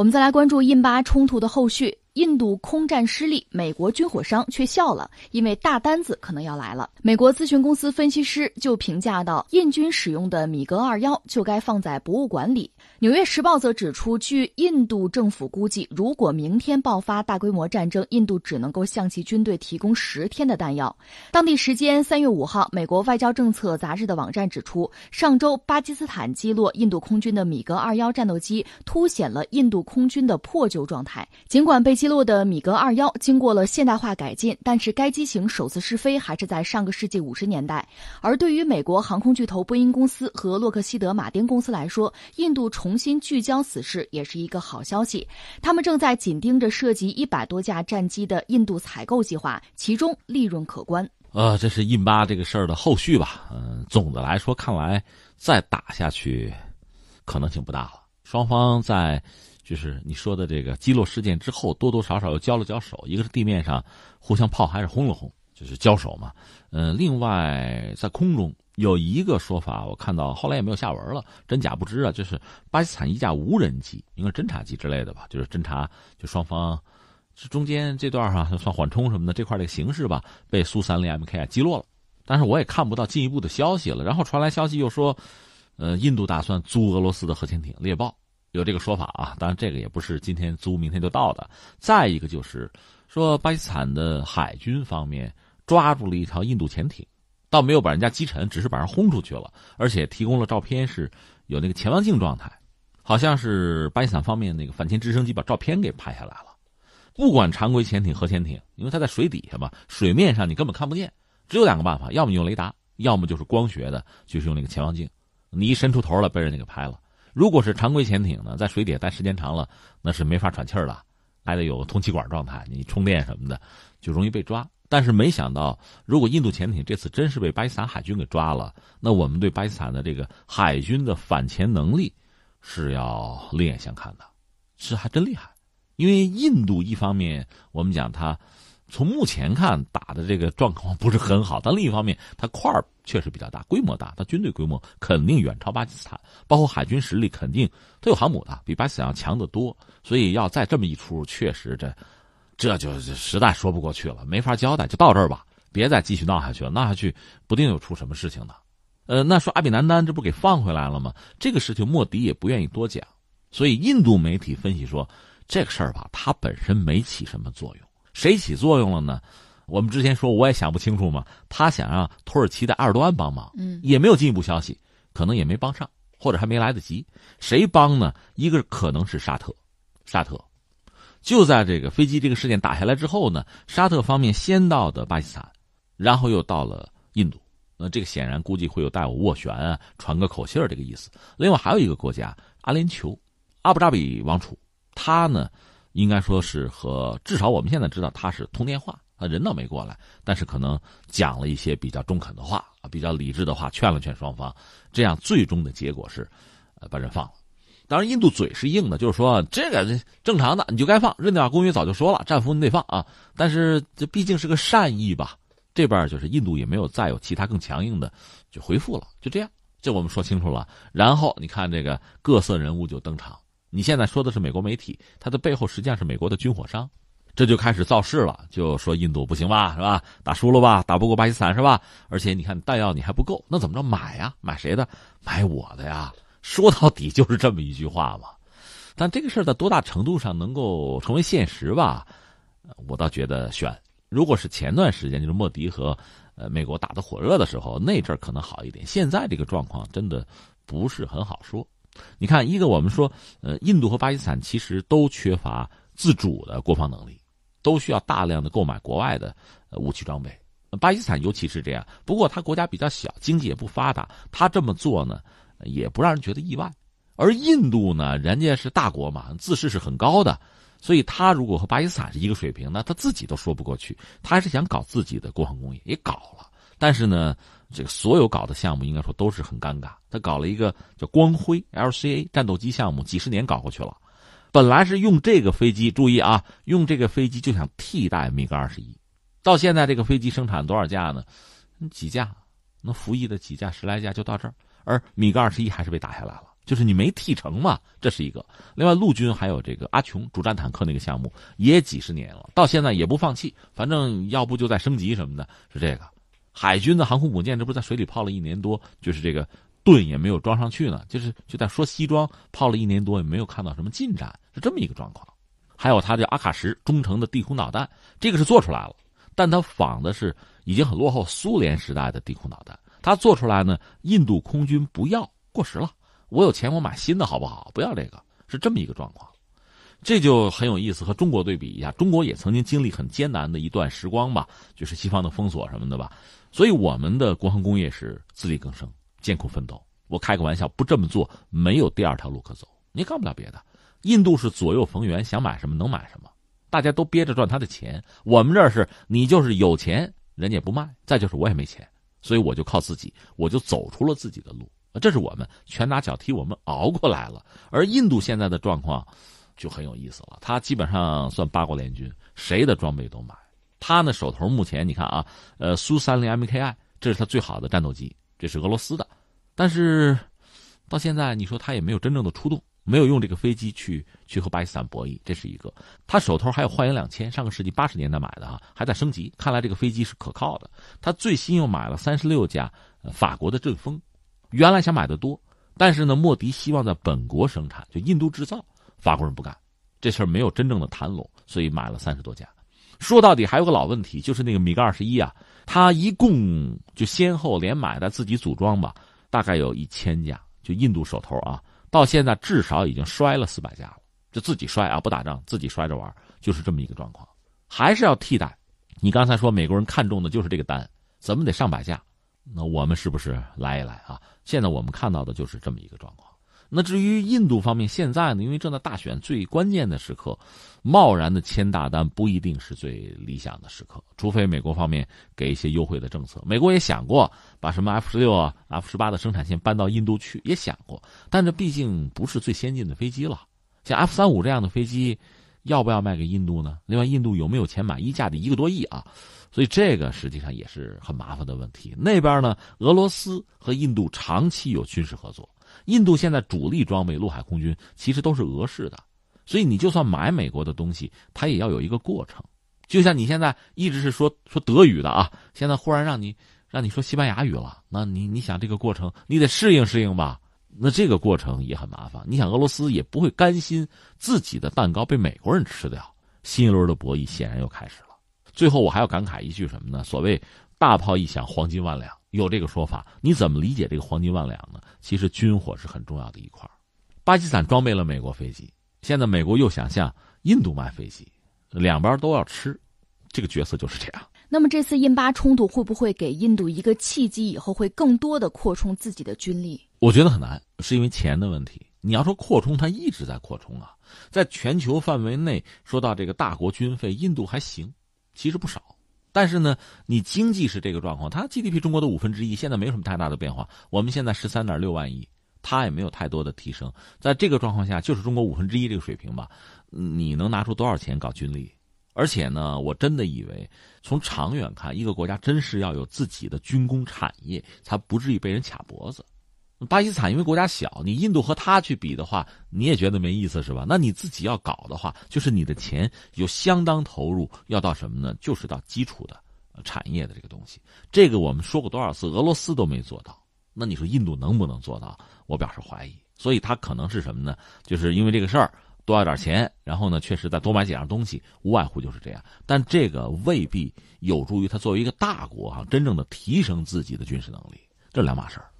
我们再来关注印巴冲突的后续。印度空战失利，美国军火商却笑了，因为大单子可能要来了。美国咨询公司分析师就评价到，印军使用的米格二幺就该放在博物馆里。纽约时报则指出，据印度政府估计，如果明天爆发大规模战争，印度只能够向其军队提供十天的弹药。当地时间三月五号，美国外交政策杂志的网站指出，上周巴基斯坦击落印度空军的米格二幺战斗机，凸显了印度空军的破旧状态。尽管被击落的米格二幺经过了现代化改进，但是该机型首次试飞还是在上个世纪五十年代。而对于美国航空巨头波音公司和洛克希德马丁公司来说，印度重新聚焦此事也是一个好消息。他们正在紧盯着涉及一百多架战机的印度采购计划，其中利润可观。呃，这是印巴这个事儿的后续吧？嗯，总的来说，看来再打下去可能性不大了。双方在。就是你说的这个击落事件之后，多多少少又交了交手，一个是地面上互相炮还是轰了轰，就是交手嘛。嗯，另外在空中有一个说法，我看到后来也没有下文了，真假不知啊。就是巴基斯坦一架无人机，应该侦察机之类的吧，就是侦察就双方这中间这段哈算缓冲什么的这块的形式吧，被苏三零 MK 击落了，但是我也看不到进一步的消息了。然后传来消息又说，呃，印度打算租俄罗斯的核潜艇猎豹。有这个说法啊，当然这个也不是今天租明天就到的。再一个就是说，巴基斯坦的海军方面抓住了一条印度潜艇，倒没有把人家击沉，只是把人轰出去了，而且提供了照片，是有那个潜望镜状态，好像是巴基斯坦方面那个反潜直升机把照片给拍下来了。不管常规潜艇、核潜艇，因为它在水底下嘛，水面上你根本看不见，只有两个办法：要么用雷达，要么就是光学的，就是用那个潜望镜。你一伸出头来，被人家给拍了。如果是常规潜艇呢，在水底下待时间长了，那是没法喘气儿的，还得有通气管状态，你充电什么的，就容易被抓。但是没想到，如果印度潜艇这次真是被巴基斯坦海军给抓了，那我们对巴基斯坦的这个海军的反潜能力是要另眼相看的，是还真厉害。因为印度一方面，我们讲它。从目前看，打的这个状况不是很好，但另一方面，它块儿确实比较大，规模大，它军队规模肯定远超巴基斯坦，包括海军实力肯定它有航母的，比巴基斯坦要强得多。所以要再这么一出，确实这这就实在说不过去了，没法交代，就到这儿吧，别再继续闹下去了，闹下去不定又出什么事情呢。呃，那说阿比南丹这不给放回来了吗？这个事情莫迪也不愿意多讲，所以印度媒体分析说，这个事儿吧，它本身没起什么作用。谁起作用了呢？我们之前说我也想不清楚嘛。他想让土耳其的埃尔多安帮忙，嗯，也没有进一步消息，可能也没帮上，或者还没来得及。谁帮呢？一个可能是沙特，沙特就在这个飞机这个事件打下来之后呢，沙特方面先到的巴基斯坦，然后又到了印度。那这个显然估计会有带我斡旋啊，传个口信儿这个意思。另外还有一个国家阿联酋，阿布扎比王储，他呢？应该说是和至少我们现在知道他是通电话，他人倒没过来，但是可能讲了一些比较中肯的话啊，比较理智的话，劝了劝双方，这样最终的结果是，呃，把人放了。当然，印度嘴是硬的，就是说这个正常的，你就该放。日内瓦公约早就说了，战俘你得放啊。但是这毕竟是个善意吧，这边就是印度也没有再有其他更强硬的就回复了，就这样，这我们说清楚了。然后你看这个各色人物就登场。你现在说的是美国媒体，它的背后实际上是美国的军火商，这就开始造势了，就说印度不行吧，是吧？打输了吧，打不过巴基斯坦是吧？而且你看弹药你还不够，那怎么着买呀？买谁的？买我的呀！说到底就是这么一句话嘛。但这个事儿在多大程度上能够成为现实吧？我倒觉得悬。如果是前段时间就是莫迪和呃美国打得火热的时候，那阵儿可能好一点。现在这个状况真的不是很好说。你看，一个我们说，呃，印度和巴基斯坦其实都缺乏自主的国防能力，都需要大量的购买国外的武器装备。巴基斯坦尤其是这样，不过他国家比较小，经济也不发达，他这么做呢，也不让人觉得意外。而印度呢，人家是大国嘛，自视是很高的，所以他如果和巴基斯坦是一个水平，那他自己都说不过去。他还是想搞自己的国防工业，也搞了，但是呢。这个所有搞的项目应该说都是很尴尬。他搞了一个叫光辉 LCA 战斗机项目，几十年搞过去了。本来是用这个飞机，注意啊，用这个飞机就想替代米格二十一。到现在这个飞机生产多少架呢？几架，那服役的几架十来架就到这儿。而米格二十一还是被打下来了。就是你没替成嘛，这是一个。另外，陆军还有这个阿琼主战坦克那个项目也几十年了，到现在也不放弃，反正要不就再升级什么的，是这个。海军的航空母舰这不是在水里泡了一年多，就是这个盾也没有装上去呢，就是就在说西装泡了一年多也没有看到什么进展，是这么一个状况。还有它的阿卡什中程的地空导弹，这个是做出来了，但它仿的是已经很落后苏联时代的地空导弹，它做出来呢，印度空军不要，过时了。我有钱，我买新的好不好？不要这个，是这么一个状况，这就很有意思。和中国对比一下，中国也曾经经历很艰难的一段时光吧，就是西方的封锁什么的吧。所以我们的国防工业是自力更生、艰苦奋斗。我开个玩笑，不这么做没有第二条路可走，你干不了别的。印度是左右逢源，想买什么能买什么，大家都憋着赚他的钱。我们这儿是你就是有钱，人家不卖；再就是我也没钱，所以我就靠自己，我就走出了自己的路。这是我们拳打脚踢，我们熬过来了。而印度现在的状况就很有意思了，他基本上算八国联军，谁的装备都买。他呢手头目前你看啊，呃，苏三零 MKI 这是他最好的战斗机，这是俄罗斯的。但是到现在你说他也没有真正的出动，没有用这个飞机去去和巴基斯坦博弈，这是一个。他手头还有幻影两千，上个世纪八十年代买的啊，还在升级，看来这个飞机是可靠的。他最新又买了三十六架法国的阵风。原来想买的多，但是呢，莫迪希望在本国生产，就印度制造，法国人不干，这事儿没有真正的谈拢，所以买了三十多架。说到底还有个老问题，就是那个米格二十一啊，他一共就先后连买的自己组装吧，大概有一千架，就印度手头啊，到现在至少已经摔了四百架了，就自己摔啊，不打仗自己摔着玩，就是这么一个状况，还是要替代。你刚才说美国人看中的就是这个单，怎么得上百架？那我们是不是来一来啊？现在我们看到的就是这么一个状况。那至于印度方面，现在呢，因为正在大选最关键的时刻，贸然的签大单不一定是最理想的时刻，除非美国方面给一些优惠的政策。美国也想过把什么 F 十六啊、F 十八的生产线搬到印度去，也想过，但这毕竟不是最先进的飞机了。像 F 三五这样的飞机，要不要卖给印度呢？另外，印度有没有钱买一架得一个多亿啊？所以这个实际上也是很麻烦的问题。那边呢，俄罗斯和印度长期有军事合作。印度现在主力装备陆海空军其实都是俄式的，所以你就算买美国的东西，它也要有一个过程。就像你现在一直是说说德语的啊，现在忽然让你让你说西班牙语了，那你你想这个过程，你得适应适应吧？那这个过程也很麻烦。你想俄罗斯也不会甘心自己的蛋糕被美国人吃掉，新一轮的博弈显然又开始了。最后我还要感慨一句什么呢？所谓大炮一响，黄金万两，有这个说法。你怎么理解这个黄金万两呢？其实军火是很重要的一块巴基斯坦装备了美国飞机，现在美国又想向印度卖飞机，两边都要吃，这个角色就是这样。那么这次印巴冲突会不会给印度一个契机，以后会更多的扩充自己的军力？我觉得很难，是因为钱的问题。你要说扩充，它一直在扩充啊，在全球范围内，说到这个大国军费，印度还行。其实不少，但是呢，你经济是这个状况，它 GDP 中国的五分之一，现在没有什么太大的变化。我们现在十三点六万亿，它也没有太多的提升。在这个状况下，就是中国五分之一这个水平吧，你能拿出多少钱搞军力？而且呢，我真的以为，从长远看，一个国家真是要有自己的军工产业，才不至于被人卡脖子。巴基斯坦因为国家小，你印度和他去比的话，你也觉得没意思是吧？那你自己要搞的话，就是你的钱有相当投入，要到什么呢？就是到基础的产业的这个东西。这个我们说过多少次，俄罗斯都没做到，那你说印度能不能做到？我表示怀疑。所以他可能是什么呢？就是因为这个事儿多要点钱，然后呢，确实再多买几样东西，无外乎就是这样。但这个未必有助于他作为一个大国哈，真正的提升自己的军事能力，这两码事儿。